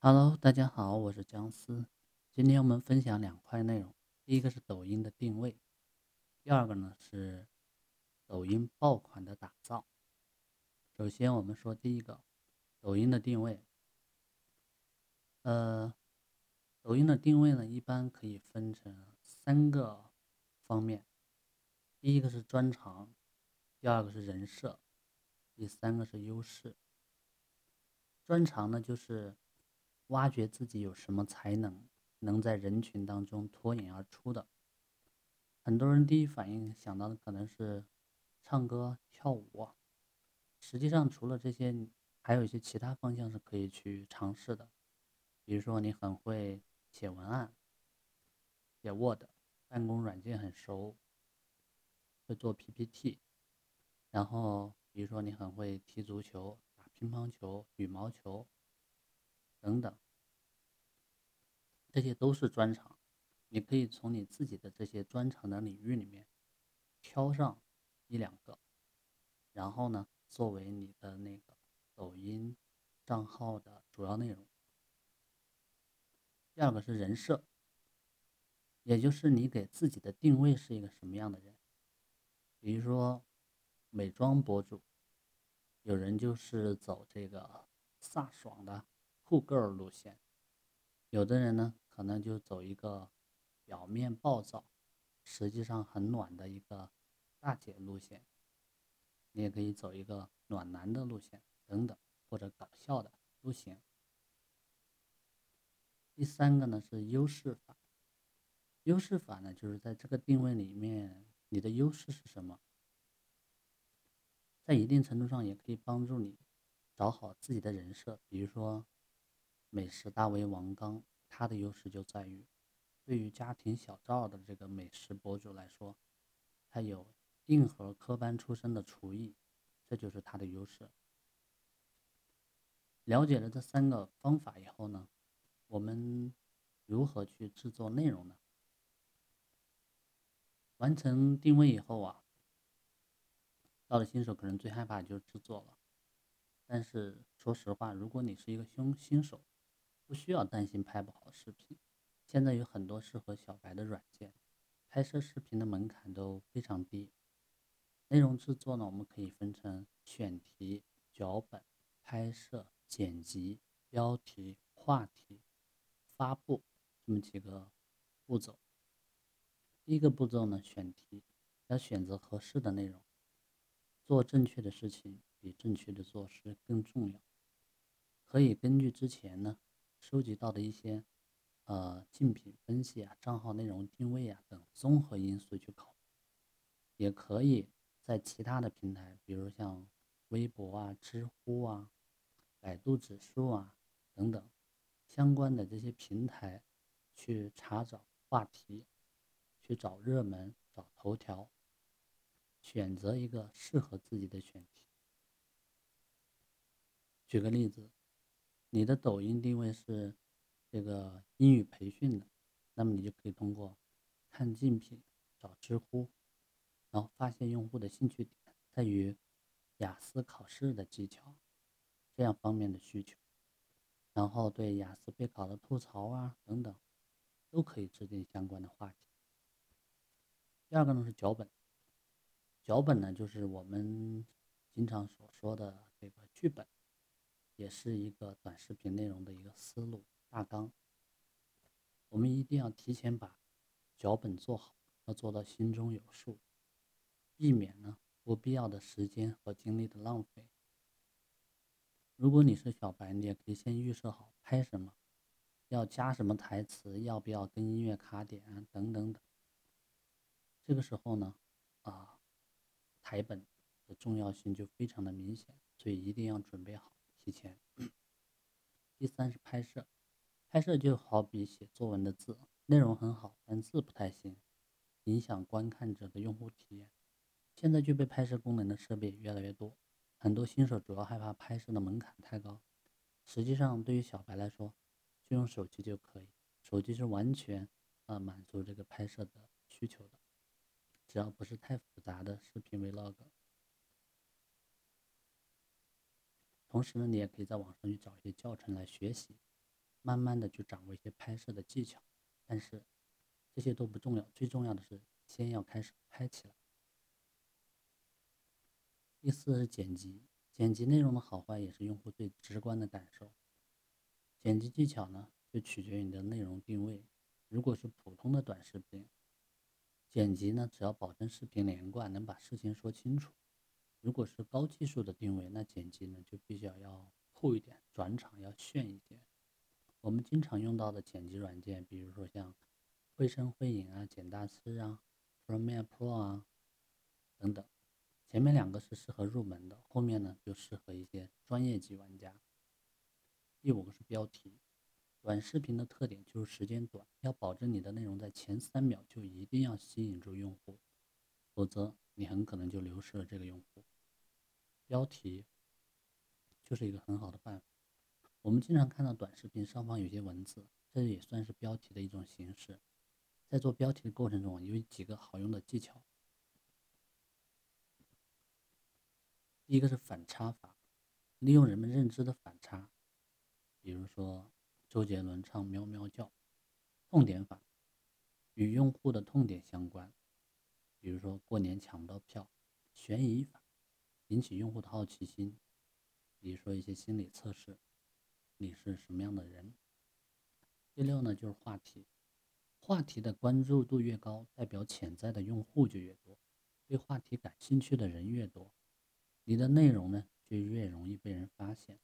Hello，大家好，我是姜思。今天我们分享两块内容，第一个是抖音的定位，第二个呢是抖音爆款的打造。首先我们说第一个，抖音的定位。呃，抖音的定位呢一般可以分成三个方面，第一个是专长，第二个是人设，第三个是优势。专长呢就是。挖掘自己有什么才能，能在人群当中脱颖而出的。很多人第一反应想到的可能是唱歌、跳舞，实际上除了这些，还有一些其他方向是可以去尝试的。比如说你很会写文案，写 Word，办公软件很熟，会做 PPT，然后比如说你很会踢足球、打乒乓球、羽毛球。等等，这些都是专长。你可以从你自己的这些专长的领域里面挑上一两个，然后呢，作为你的那个抖音账号的主要内容。第二个是人设，也就是你给自己的定位是一个什么样的人。比如说美妆博主，有人就是走这个飒爽的。酷 girl 路线，有的人呢可能就走一个表面暴躁，实际上很暖的一个大姐路线。你也可以走一个暖男的路线等等，或者搞笑的都行。第三个呢是优势法，优势法呢就是在这个定位里面，你的优势是什么，在一定程度上也可以帮助你找好自己的人设，比如说。美食大 V 王刚，他的优势就在于，对于家庭小灶的这个美食博主来说，他有硬核科班出身的厨艺，这就是他的优势。了解了这三个方法以后呢，我们如何去制作内容呢？完成定位以后啊，到了新手可能最害怕就是制作了。但是说实话，如果你是一个新新手，不需要担心拍不好视频，现在有很多适合小白的软件，拍摄视频的门槛都非常低。内容制作呢，我们可以分成选题、脚本、拍摄、剪辑、标题、话题、发布这么几个步骤。第一个步骤呢，选题，要选择合适的内容。做正确的事情比正确的做事更重要。可以根据之前呢。收集到的一些，呃，竞品分析啊、账号内容定位啊等综合因素去考，也可以在其他的平台，比如像微博啊、知乎啊、百度指数啊等等相关的这些平台去查找话题，去找热门、找头条，选择一个适合自己的选题。举个例子。你的抖音定位是这个英语培训的，那么你就可以通过看竞品、找知乎，然后发现用户的兴趣点在于雅思考试的技巧这样方面的需求，然后对雅思备考的吐槽啊等等，都可以制定相关的话题。第二个呢是脚本，脚本呢就是我们经常所说的这个剧本。也是一个短视频内容的一个思路大纲。我们一定要提前把脚本做好，要做到心中有数，避免呢不必要的时间和精力的浪费。如果你是小白，你也可以先预设好拍什么，要加什么台词，要不要跟音乐卡点啊，等等等。这个时候呢，啊，台本的重要性就非常的明显，所以一定要准备好。提前。第三是拍摄，拍摄就好比写作文的字，内容很好，但字不太行，影响观看者的用户体验。现在具备拍摄功能的设备越来越多，很多新手主要害怕拍摄的门槛太高。实际上，对于小白来说，就用手机就可以，手机是完全呃满足这个拍摄的需求的，只要不是太复杂的视频 vlog。同时呢，你也可以在网上去找一些教程来学习。慢慢的去掌握一些拍摄的技巧。但是这些都不重要，最重要的是先要开始拍起来。第四是剪辑，剪辑内容的好坏也是用户最直观的感受。剪辑技巧呢，就取决于你的内容定位。如果是普通的短视频，剪辑呢，只要保证视频连贯，能把事情说清楚。如果是高技术的定位，那剪辑呢就比较要酷一点，转场要炫一点。我们经常用到的剪辑软件，比如说像绘声绘影啊、剪大师啊、Premiere Pro 啊等等。前面两个是适合入门的，后面呢就适合一些专业级玩家。第五个是标题，短视频的特点就是时间短，要保证你的内容在前三秒就一定要吸引住用户，否则你很可能就流失了这个用户。标题就是一个很好的办法。我们经常看到短视频上方有些文字，这也算是标题的一种形式。在做标题的过程中，有几个好用的技巧。第一个是反差法，利用人们认知的反差，比如说周杰伦唱喵喵叫。痛点法，与用户的痛点相关，如说过年抢不到票。悬疑法，引起用户的好奇心，比如说一些心理测试。你是什么样的人？第六呢，就是话题，话题的关注度越高，代表潜在的用户就越多，对话题感兴趣的人越多，你的内容呢就越容易被人发现。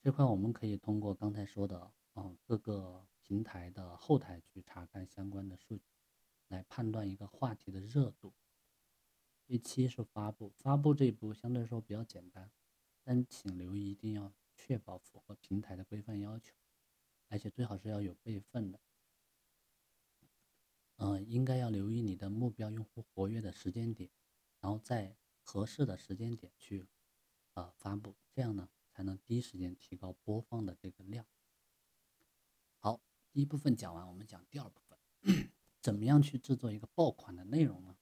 这块我们可以通过刚才说的啊各个平台的后台去查看相关的数据，来判断一个话题的热度。第七是发布，发布这一步相对来说比较简单，但请留意一定要。确保符合平台的规范要求，而且最好是要有备份的。嗯，应该要留意你的目标用户活跃的时间点，然后在合适的时间点去呃发布，这样呢才能第一时间提高播放的这个量。好，第一部分讲完，我们讲第二部分，怎么样去制作一个爆款的内容呢？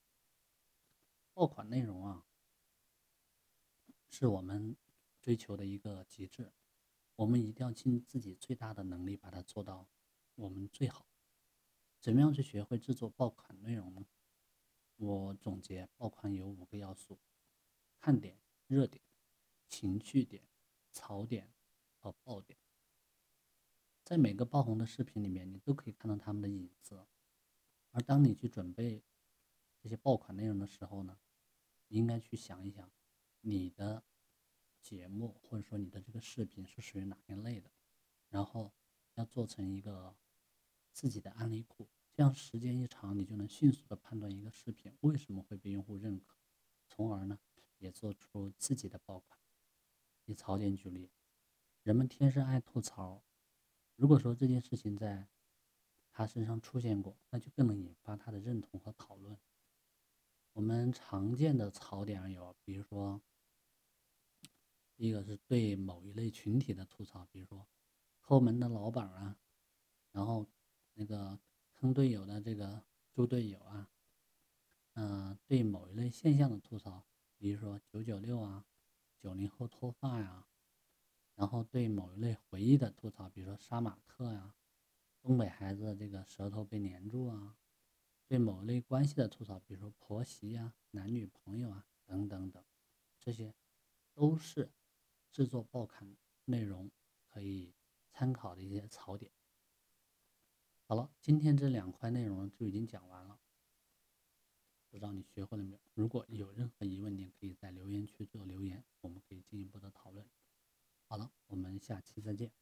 爆款内容啊，是我们。追求的一个极致，我们一定要尽自己最大的能力把它做到我们最好。怎么样去学会制作爆款内容呢？我总结爆款有五个要素：看点、热点、情绪点、槽点和爆点。在每个爆红的视频里面，你都可以看到他们的影子。而当你去准备这些爆款内容的时候呢，应该去想一想你的。节目或者说你的这个视频是属于哪一类的，然后要做成一个自己的案例库，这样时间一长，你就能迅速的判断一个视频为什么会被用户认可，从而呢也做出自己的爆款。以槽点举例，人们天生爱吐槽，如果说这件事情在他身上出现过，那就更能引发他的认同和讨论。我们常见的槽点有，比如说。第一个是对某一类群体的吐槽，比如说抠门的老板啊，然后那个坑队友的这个猪队友啊，嗯，对某一类现象的吐槽，比如说九九六啊，九零后脱发呀，然后对某一类回忆的吐槽，比如说杀马特呀，东北孩子这个舌头被粘住啊，对某类关系的吐槽，比如说婆媳呀、男女朋友啊等等等，这些都是。制作报刊内容可以参考的一些槽点。好了，今天这两块内容就已经讲完了，不知道你学会了没有？如果有任何疑问，你可以在留言区做留言，我们可以进一步的讨论。好了，我们下期再见。